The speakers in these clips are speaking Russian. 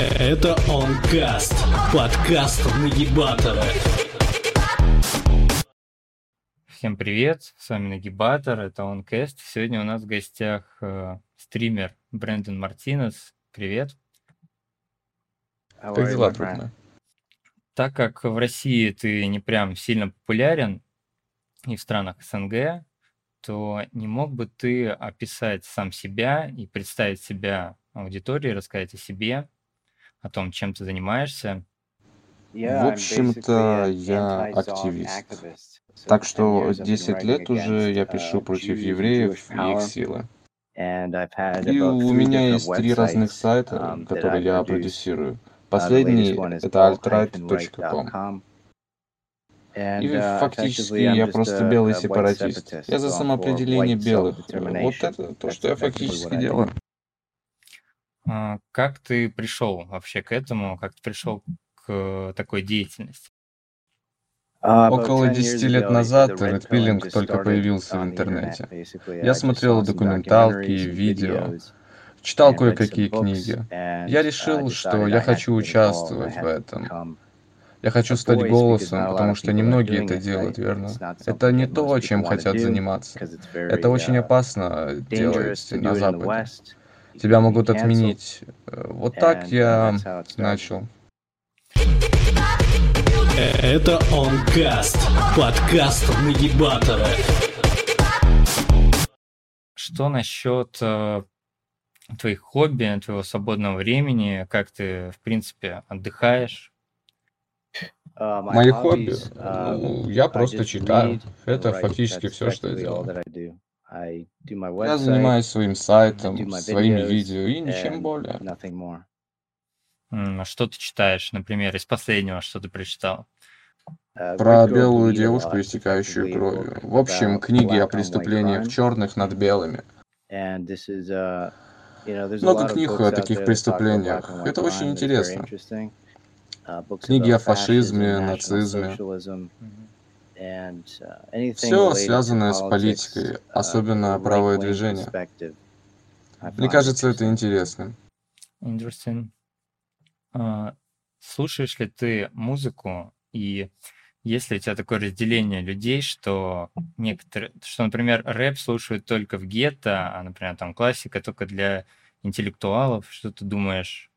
Это Онкаст, подкаст нагибатора. Всем привет, с вами Нагибатор, это Онкаст. Сегодня у нас в гостях э, стример Брэндон Мартинес. Привет. Как дела, мой? Так как в России ты не прям сильно популярен и в странах СНГ, то не мог бы ты описать сам себя и представить себя аудитории, рассказать о себе, о том, чем ты занимаешься? В общем-то, я активист. Так что 10 лет уже я пишу против евреев и их силы. И у меня есть три разных сайта, которые я продюсирую. Последний — это altright.com. И фактически я просто белый сепаратист. Я за самоопределение белых. Вот это то, что я фактически делаю. А, Как ты пришел вообще к этому? Как ты пришел к такой деятельности? Около 10 лет назад Red Pilling только появился в интернете. Я смотрел документалки, видео, читал кое-какие книги. Я решил, что я хочу участвовать в этом. Я хочу стать голосом, потому что немногие это делают, верно? Это не то, чем хотят заниматься. Это очень опасно делать на Западе. Тебя могут отменить. Э, Вот так я начал. Это Онкаст, подкаст нагибатора. Что насчет э, твоих хобби, твоего свободного времени? Как ты, в принципе, отдыхаешь? Мои хобби? Ну, я просто читаю. Это фактически все, что я делаю. Я занимаюсь своим сайтом, своими видео и ничем более. А Что ты читаешь, например, из последнего, что ты прочитал? Про белую девушку, истекающую кровью. В общем, книги о преступлениях черных над белыми. Много книг о таких преступлениях. Это очень интересно. Книги о фашизме, нацизме. Все связанное с политикой, особенно правое движение. Мне кажется, это интересно. Interesting. А, Слушаешь ли ты музыку и есть ли у тебя такое разделение людей, что некоторые, что, например, рэп слушают только в гетто, а, например, там классика только для интеллектуалов? Что ты думаешь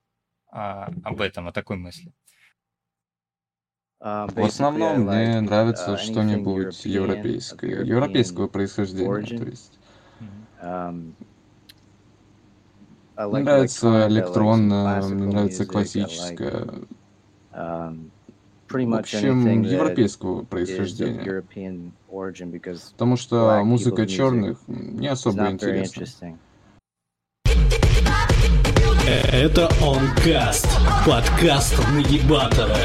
а, об этом, о такой мысли? В основном мне нравится что-нибудь европейское, европейского происхождения, то есть. Мне нравится электронное, мне нравится классическое. В общем, европейского происхождения. Потому что музыка черных не особо интересна. Это Онкаст, подкаст нагибатора.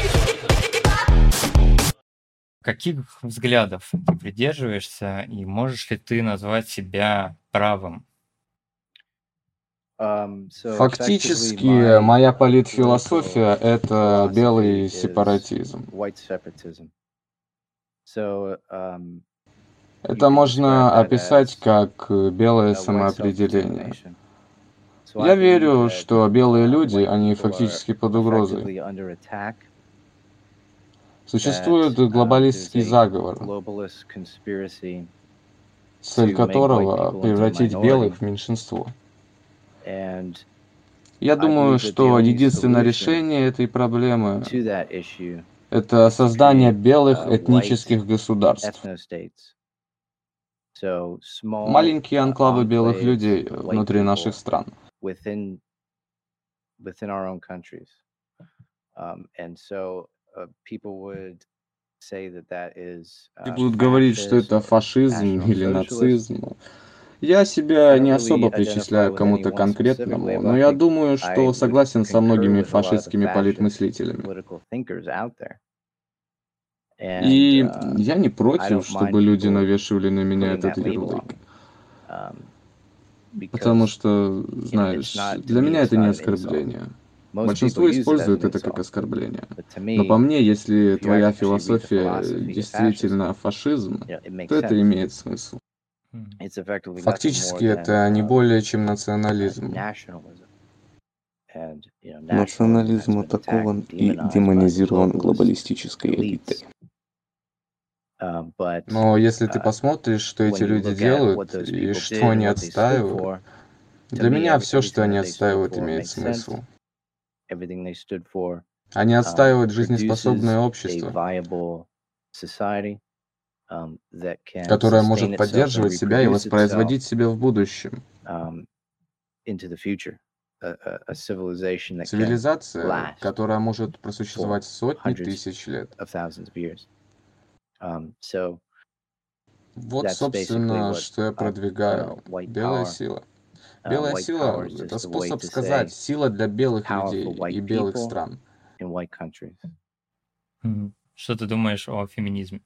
Каких взглядов ты придерживаешься и можешь ли ты назвать себя правым? Фактически, моя политфилософия — это белый сепаратизм. Это можно описать как белое самоопределение. Я верю, что белые люди, они фактически под угрозой. Существует глобалистский заговор, цель которого — превратить белых в меньшинство. Я думаю, что единственное решение этой проблемы — это создание белых этнических государств. Маленькие анклавы белых людей внутри наших стран. И будут говорить, что это фашизм или нацизм. Я себя не особо причисляю к кому-то конкретному, но я думаю, что согласен со многими фашистскими политмыслителями. И я не против, чтобы люди навешивали на меня этот ярлык. Потому что, знаешь, для меня это не оскорбление. Большинство используют это как оскорбление. Но по мне, если твоя философия действительно фашизм, то это имеет смысл. Фактически это не более чем национализм. Национализм атакован и демонизирован глобалистической элитой. Но если ты посмотришь, что эти люди делают и что они отстаивают, для меня все, что они отстаивают, имеет смысл. Они отстаивают жизнеспособное общество, которое может поддерживать себя и воспроизводить себя в будущем. Цивилизация, которая может просуществовать сотни тысяч лет. Вот, собственно, что я продвигаю. Белая сила. Белая сила — это способ сказать «сила для белых людей и белых стран». Что ты думаешь о феминизме?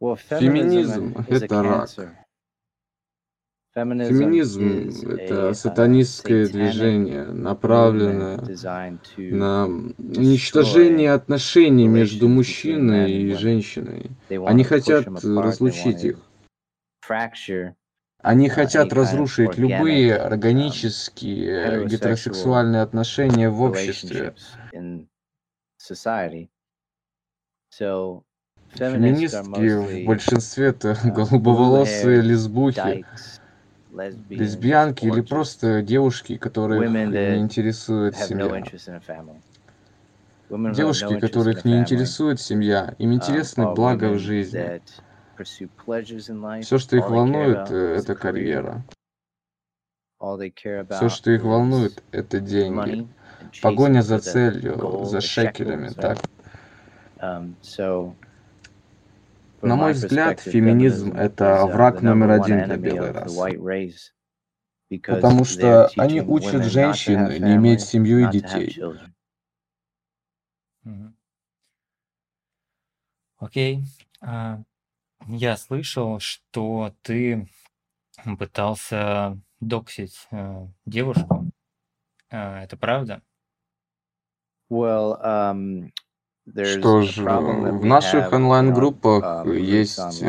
Феминизм — это рак. Феминизм — это сатанистское движение, направленное на уничтожение отношений между мужчиной и женщиной. Они хотят разлучить их. Они хотят разрушить любые органические гетеросексуальные отношения в обществе. Феминистки в большинстве это голубоволосые лесбухи, лесбиянки или просто девушки, которые не интересует семья. Девушки, которых не интересует семья, им интересны блага в жизни. Все, что их волнует, э, это карьера. Все, что их волнует, это деньги. Погоня за целью, за шекелями, так? Um, На мой взгляд, феминизм — это враг номер один для белой расы. Потому что они учат женщин не иметь семью и детей. Окей. Okay. Uh, я слышал, что ты пытался доксить э, девушку. Э, это правда? Well, um, что ж, в наших онлайн-группах um, есть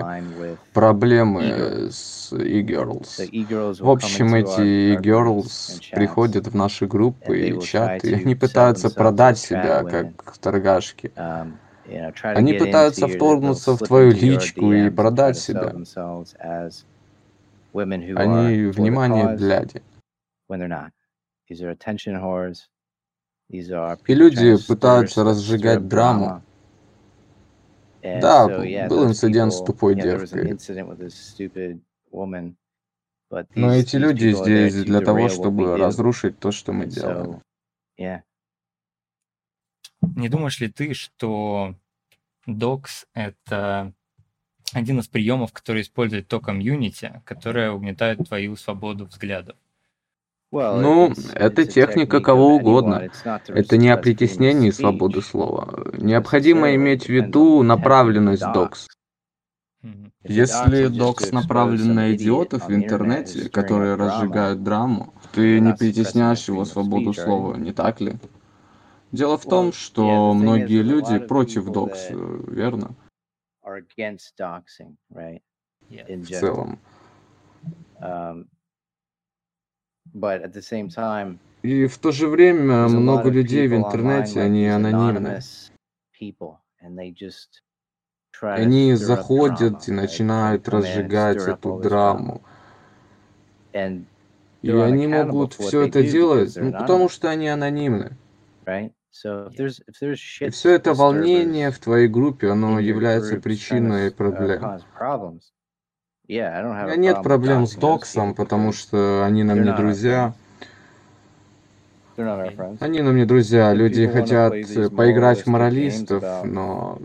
проблемы с e-girls. В общем, эти e-girls приходят в наши группы и чаты, и они пытаются продать себя как торгашки. Они пытаются вторгнуться в твою личку и продать себя. Они внимание бляди. И люди пытаются разжигать драму. Да, был инцидент с тупой девкой. Но эти люди здесь для того, чтобы разрушить то, что мы делаем. Не думаешь ли ты, что Docs — это один из приемов, который использует то комьюнити, которое угнетает твою свободу взглядов? Ну, это техника кого угодно. Это не о притеснении свободы слова. Необходимо иметь в виду направленность докс. Если докс направлен на идиотов в интернете, которые разжигают драму, ты не притесняешь его свободу слова, не так ли? Дело в том, что многие люди против докс, верно? В целом. Um, И в то же время много людей в интернете, они анонимны. Они заходят и начинают разжигать эту драму. И они могут все это делать, ну, потому что они анонимны. И все это волнение в твоей группе, оно является причиной uh, проблем. У меня нет проблем с Доксом, потому что они нам не друзья. Они нам не друзья. Люди хотят поиграть в моралистов, но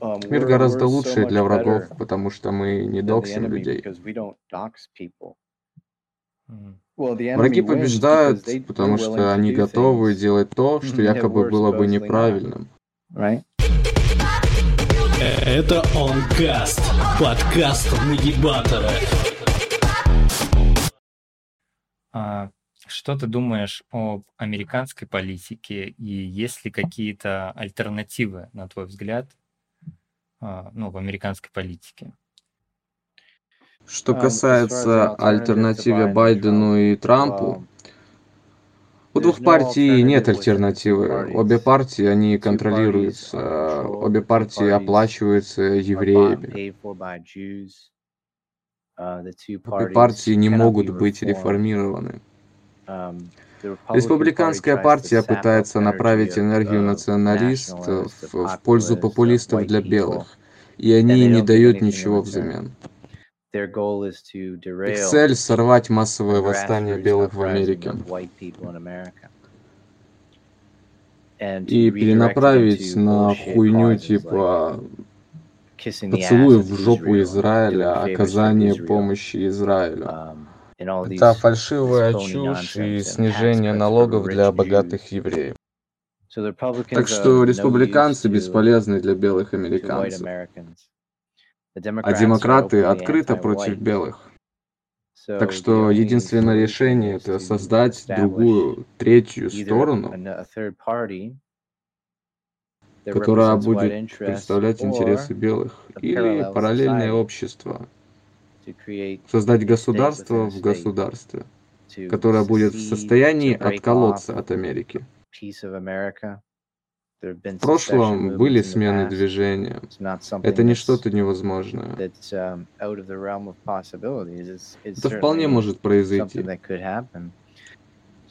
um, мир гораздо лучше для врагов, потому что мы не доксим людей. Враги побеждают, потому что они готовы делать то, что якобы было бы неправильным. Это Онкаст, подкаст нагибатора. Что ты думаешь об американской политике и есть ли какие-то альтернативы, на твой взгляд, а, ну, в американской политике? Что касается альтернативы Байдену и Трампу, у двух партий нет альтернативы. Обе партии, они контролируются, обе партии оплачиваются евреями. Обе партии не могут быть реформированы. Республиканская партия пытается направить энергию националистов в пользу популистов для белых, и они не дают ничего взамен. Их цель — сорвать массовое восстание белых в Америке. и перенаправить на хуйню типа поцелуев в жопу Израиля, оказание помощи Израилю. Um, Это фальшивая чушь и снижение налогов для богатых евреев. Так что республиканцы бесполезны для белых американцев а демократы открыто против белых. Так что единственное решение это создать другую, третью сторону, которая будет представлять интересы белых, или параллельное общество, создать государство в государстве, которое будет в состоянии отколоться от Америки. В прошлом были смены движения. Это не что-то невозможное. Um, Это вполне может произойти.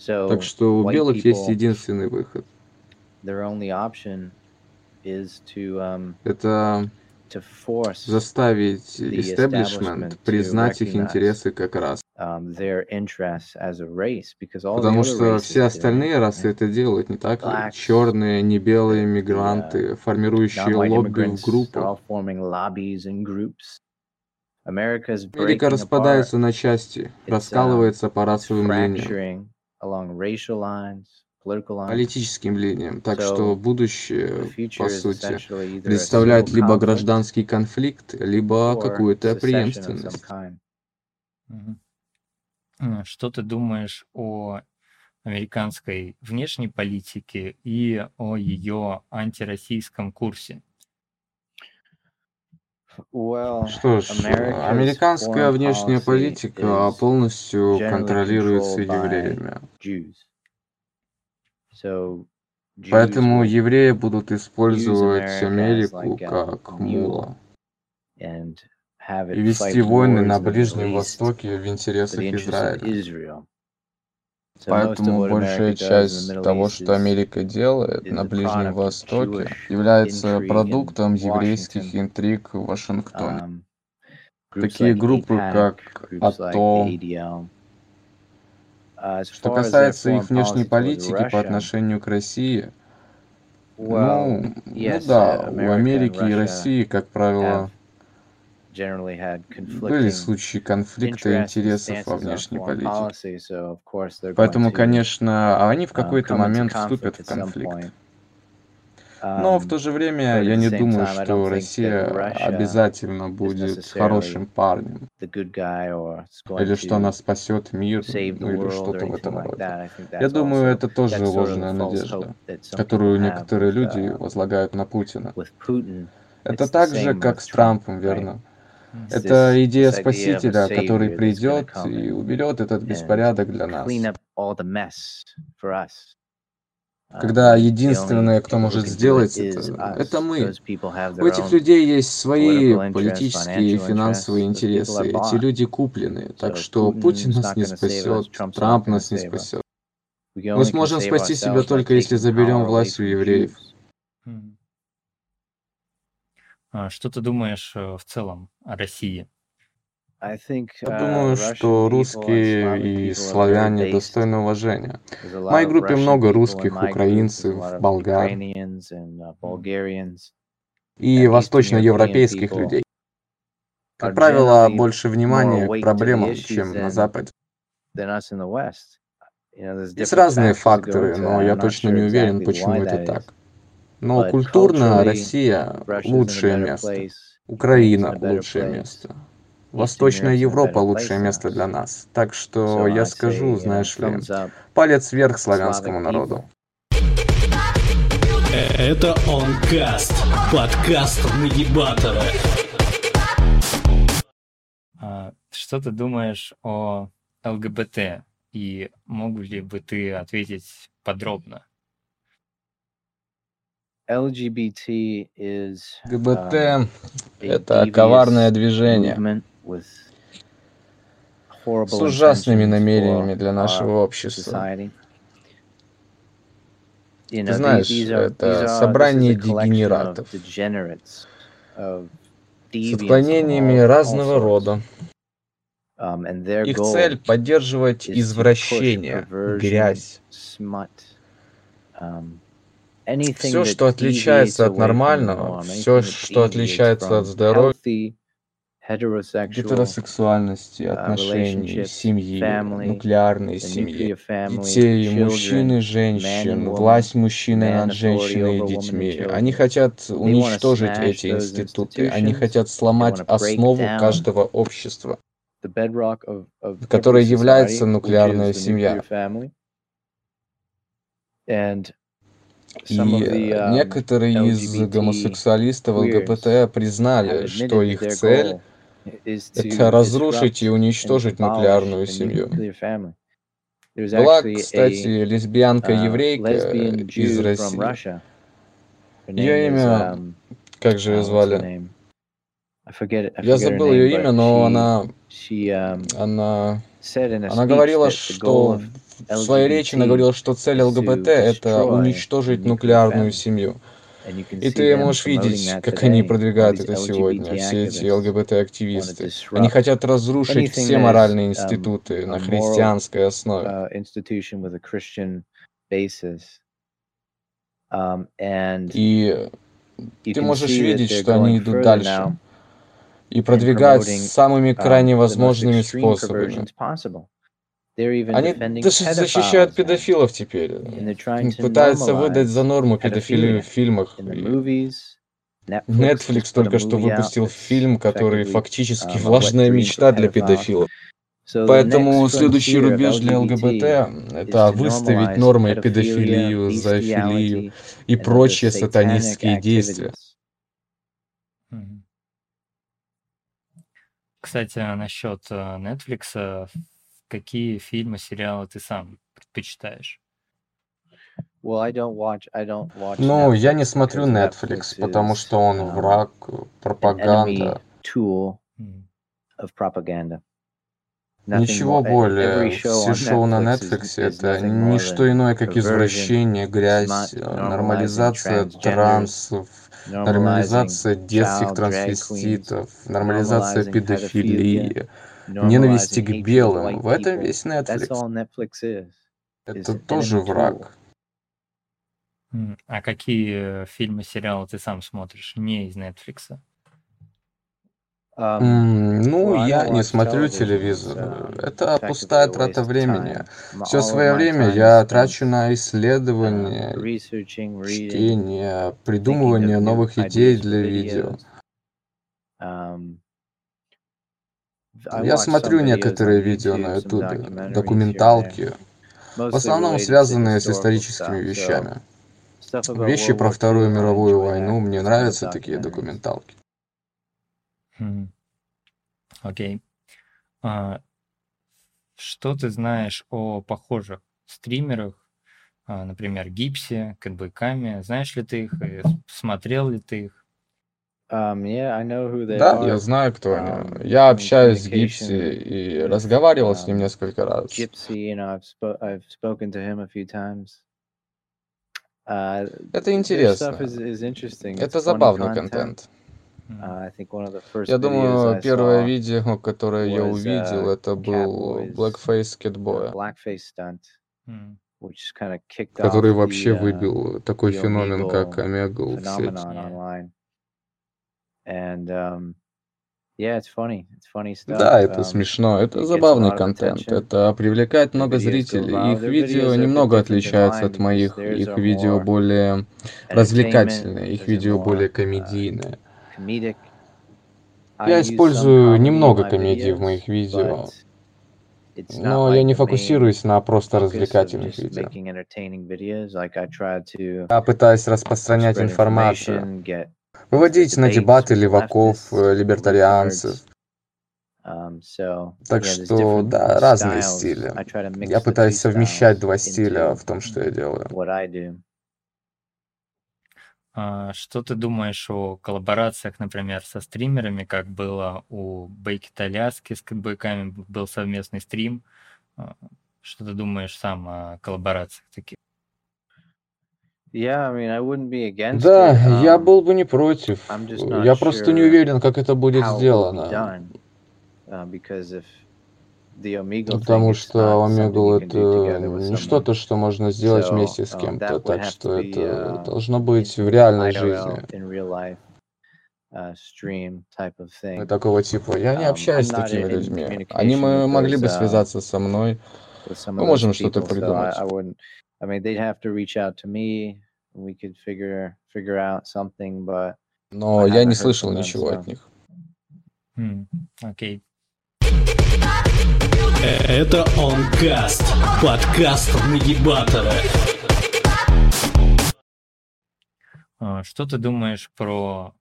Так что у белых есть единственный выход. Um, Это заставить истеблишмент признать их интересы как раз. Um, Потому что все остальные расы это делают, не так ли? Черные, не белые uh, мигранты, формирующие лобби в группах. Америка распадается на части, um, раскалывается по расовым линиям политическим линиям. Так что будущее, по сути, представляет либо гражданский конфликт, либо какую-то преемственность. Что ты думаешь о американской внешней политике и о ее антироссийском курсе? Что ж, американская внешняя политика полностью контролируется евреями. Поэтому евреи будут использовать Америку как мула и вести войны на Ближнем Востоке в интересах Израиля. Поэтому большая часть того, что Америка делает на Ближнем Востоке, является продуктом еврейских интриг в Вашингтоне. Um, Такие группы, как АТО, что касается их внешней политики по отношению к России, ну, ну да, у Америки и России, как правило, были случаи конфликта интересов во внешней политике. Поэтому, конечно, они в uh, какой-то момент вступят в конфликт. Но в то же время я не думаю, что Россия обязательно будет хорошим парнем. Или что она спасет мир, ну или что-то в этом роде. Я думаю, это тоже ложная надежда, которую некоторые люди uh, возлагают на Путина. Это так же, как с Трампом, верно? Это идея спасителя, который придет и уберет этот беспорядок для нас. Когда um, единственное, кто может сделать это, это мы. У этих людей есть свои политические и финансовые интересы. Эти люди куплены. Так что Путин нас не спасет, Трамп нас не спасет. Мы сможем спасти себя только если заберем власть у евреев. А что ты думаешь э, в целом о России? Я uh, думаю, что русские и славяне достойны уважения. В моей группе много русских, украинцев, болгар uh, и восточноевропейских людей. Как правило, больше внимания к проблемам, чем на Западе. Есть разные факторы, но я точно не уверен, почему это так. Но культурно Россия — лучшее место. Украина — лучшее место. Восточная Европа – лучшее место для нас. Так что я скажу, знаешь ли, палец вверх славянскому народу. Это Онкаст, подкаст Нагибатора. что ты думаешь о ЛГБТ? И мог ли бы ты ответить подробно? LGBT is ГБТ um, — a это коварное движение с ужасными намерениями для нашего общества. Ты знаешь, это собрание дегенератов с отклонениями разного рода. Um, Их цель — поддерживать извращение, грязь, um, все, что отличается от нормального, все, что отличается от здоровья, гетеросексуальности, uh, отношений, семьи, нуклеарной семьи, детей, мужчин и женщин, власть мужчины над женщиной и детьми. Они хотят уничтожить эти институты, они хотят сломать основу каждого общества, которой является нуклеарная семья. И um, некоторые из гомосексуалистов ЛГБТ признали, что их цель это разрушить и уничтожить нуклеарную семью. Была, кстати, uh, лесбиянка-еврейка из России. Ее имя, um, как же ее uh, звали? Я забыл ее имя, но она, um, она, она говорила, что в своей речи она говорила, что цель ЛГБТ это уничтожить нуклеарную семью. И ты можешь видеть, как они продвигают это сегодня, все эти ЛГБТ-активисты. Они хотят разрушить все моральные um, институты на христианской основе. uh. Um, И ты можешь видеть, что они идут дальше и продвигают самыми um, крайне возможными способами. Они защищают педофилов теперь. Пытаются выдать за норму педофилию в фильмах. Netflix только что выпустил фильм, который фактически um, wet влажная мечта для педофилов. Поэтому следующий рубеж для ЛГБТ это выставить нормой педофилию, зоофилию и прочие сатанистские действия. Кстати, а насчет э, Netflix, э, какие фильмы, сериалы ты сам предпочитаешь? Well, I don't watch I don't watch Ну, я не смотрю Netflix, Netflix потому is что он um, враг, пропаганда. tool М. of propaganda. Nothing Ничего e- более. Все шоу на Netflix это nothing more не что than иное, как извращение, грязь, э, нормализация трансов, нормализация детских трансвеститов, нормализация педофилии, ненависти к белым. В этом весь That's Netflix. all Netflix is. Is Это тоже враг. А какие э, фильмы, сериалы ты сам смотришь, не из Netflix? Um, Ну, я не смотрю телевизор. um, Это пустая трата времени. Все свое время я трачу на um, исследование, чтение, придумывание новых идей для видео. Я смотрю некоторые видео на YouTube, Ютубе, документалки, в основном связанные с историческими вещами. Вещи про Вторую мировую войну, мне нравятся такие документалки. Мгм. Окей. А, что ты знаешь о похожих стримерах, а, например, Гипсе, Кэтбэками? Знаешь ли ты их? и смотрел ли ты их? Um, yeah, I know who they Да, я are. знаю, кто они. Um, Я I'm in общаюсь с Гипси и with разговаривал с ним um, несколько раз. Gypsy. You know, I've spo- I've spoken to him a few times. Uh, Это интересно. is, is interesting. It's Это funny забавный content. контент. М. Uh, I think one of the first Я videos думаю, I первое saw видео, которое я was увидел, uh, это был Blackface uh, Catboy, blackface stunt, М. which kind of kicked off который вообще the uh, выбил такой феномен, как Омегл в сеть. And um, yeah, it's funny. It's funny stuff. Да, это Um, смешно, это забавный контент, это привлекает много зрителей. Их видео немного отличаются от моих, их видео более entertainment. развлекательные, их видео более uh. I Я использую немного комедии в моих видео, но я не фокусируюсь на просто развлекательных видео. Я пытаюсь распространять информацию, выводить на дебаты леваков, э, либертарианцев, Так что, да, разные стили. Я пытаюсь совмещать два стиля в том, что я делаю. А, Что ты думаешь о коллаборациях, например, со стримерами, как было у Бейкита Аляски с кэтбэками, был совместный стрим. А, Что ты думаешь сам о коллаборациях таких? Yeah, I mean, I wouldn't be against Да, it. я Um, был бы не против. I'm just not Я просто не sure уверен, как это будет сделано. Uh, Ну, Потому что do это не что-то, что можно сделать вместе с um, кем-то. Так что это uh, должно быть в реальной жизни. uh, И такого типа. Я не Um, общаюсь с такими людьми. Они могли бы uh, связаться со мной. Мы можем что-то придумать. I wouldn't. I mean, they'd have to reach out to me. We could figure figure out something, but Но I я не слышал from them, ничего so от них. М, Окей. Это Онкаст. Подкаст Нагибатора. А, Что ты думаешь про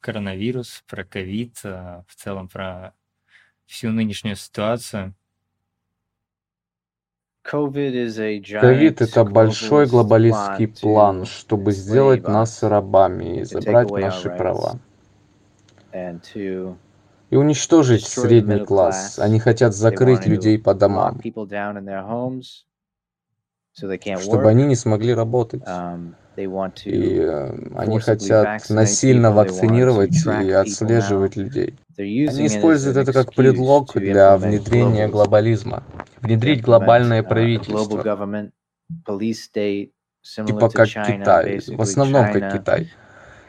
коронавирус, про ковид, а, в целом про всю нынешнюю ситуацию? Ковид это большой глобалистский план, чтобы сделать нас рабами и забрать наши права. И уничтожить средний класс. Они хотят закрыть людей по домам, чтобы они не смогли работать. Um, И э, они хотят насильно вакцинировать и отслеживать людей. Они используют это как предлог для внедрения глобализма. Внедрить глобальное uh, правительство. Типа как Китай. В основном как Китай.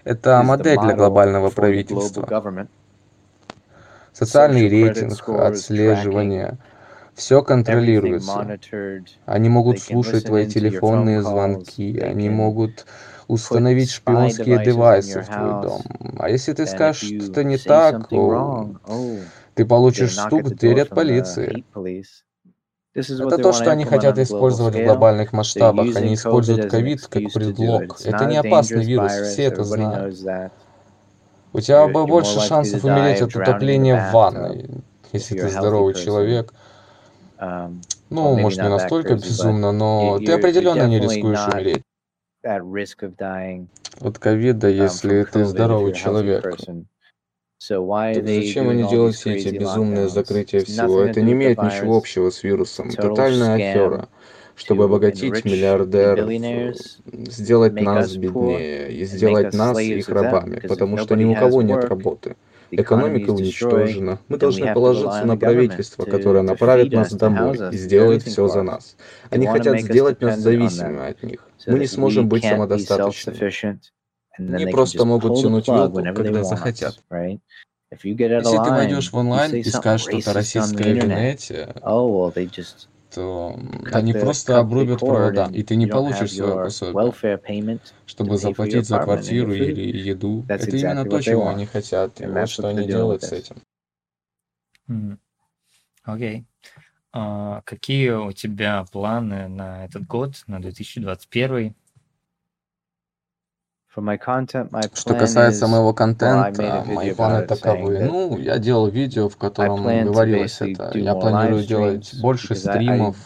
Это модель для глобального правительства. Социальный рейтинг, отслеживание. Все контролируется. Они могут слушать твои телефонные звонки, они могут установить шпионские девайсы в твой дом. А если ты скажешь что-то не так, о, oh, ты получишь стук в дверь от полиции. Это то, что они хотят использовать в глобальных масштабах. Они используют ковид как предлог. Это не опасный вирус, все это знают. У тебя больше шансов умереть от утопления в ванной, если ты здоровый человек. Well, Ну, может, не настолько безумно, но ты определенно не рискуешь умереть от ковида, um, если ты здоровый человек. Так зачем они делают все эти безумные закрытия всего? Это не имеет ничего общего с вирусом. Тотальная афера, чтобы обогатить миллиардеров, сделать нас беднее и сделать нас их рабами, потому что ни у кого нет работы. Экономика уничтожена. Мы должны положиться на правительство, которое направит нас домой и сделает все за нас. Они хотят сделать нас зависимыми от них. Мы не сможем быть самодостаточными. Они просто могут тянуть вилку, когда захотят. Если ты войдешь в онлайн и скажешь что-то российское в internet, то они просто обрубят провода, и ты не получишь свое пособие, чтобы заплатить за квартиру или еду. Это именно то, чего они хотят, и вот что они делают с этим. Окей. А, Какие у тебя планы на этот год, на 2021? Что касается моего контента, мои планы таковы. Ну, я делал видео, в котором говорилось это. Я планирую делать больше стримов,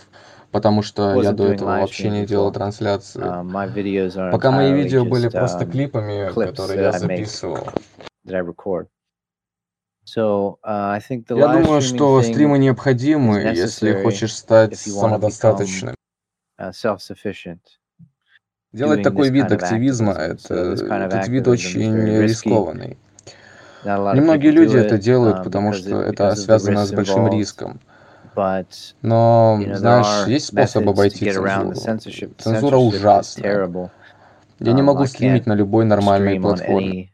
потому что я до этого вообще не делал трансляции. Are Пока мои видео были просто um, клипами, которые я записывал. uh, Я думаю, что стримы необходимы, если хочешь стать самодостаточным. Uh. Делать такой вид активизма, это, этот вид очень рискованный. Немногие люди это делают, um, потому что это связано с большим риском. Но, знаешь, есть способ обойти цензуру. Цензура terrible. Я не Um, могу стримить на любой нормальной платформе.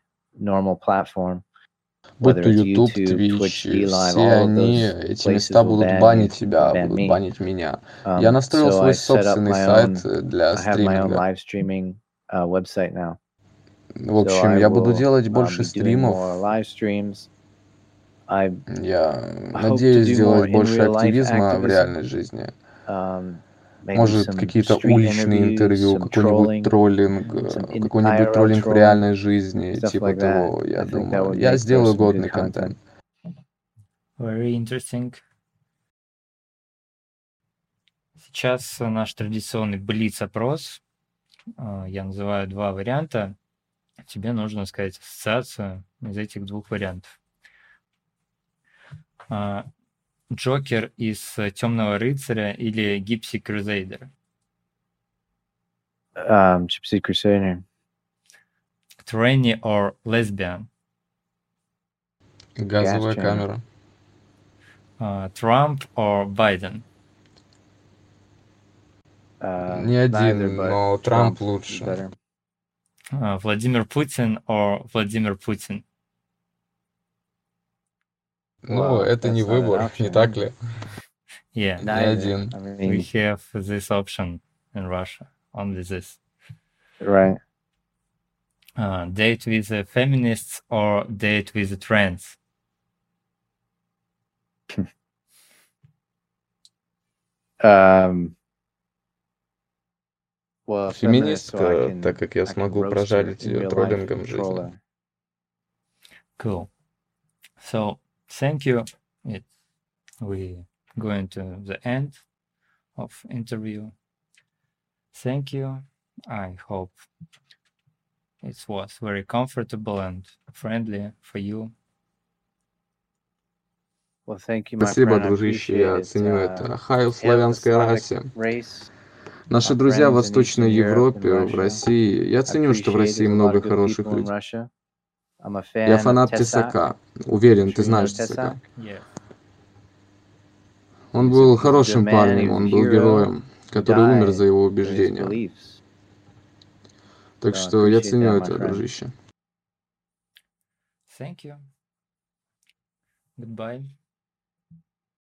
Будь то YouTube, Twitch, все они, эти места будут банить тебя, будут банить меня. Я Um, настроил свой собственный сайт э, для стриминга. uh. В общем, я буду делать uh, больше стримов. Я надеюсь сделать больше активизма в реальной жизни. Может, какие-то уличные интервью, какой-нибудь троллинг, э, какой-нибудь троллинг в реальной жизни, типа того, я думаю. Я for сделаю годный контент. Very interesting. Сейчас наш традиционный блиц-опрос. А, Я называю два варианта. Тебе нужно сказать ассоциацию из этих двух вариантов. Джокер из Темного рыцаря или Гипси Крузейдер? Um, Gypsy Crusader. Tranny or Lesbian? Газовая Gas камера. А, Trump or Biden? Uh, Не один, neither, но Трамп лучше. А, Владимир Путин or Владимир Путин? Ну, Well, это не выбор, не так ли? Yeah, Не один. I we mean, have this option in Russia. Only this. right. Uh, date with the feminists or date with the trends? Um, well, so Феминистка, can- так как я смогу прожарить ее троллингом жизни. Cool. So thank you. It, we going to the end of interview. Thank you. I hope it was very comfortable and friendly for you. Well, thank you, my Спасибо, friend. I дружище, appreciate я it. ценю Uh, это. Хай в hail the славянской Slavic расе. race. Наши my друзья в friends in Восточной Eastern Europe and Европе, в Russia. России. Я I ценю, что в appreciate России there's a lot много of good хороших people in людей. Я фанат. Тесака. Уверен, ты знаешь? Тесака. Он был хорошим парнем, он был героем, который умер за его убеждения. Так что я ценю это, дружище. Thank you. Goodbye.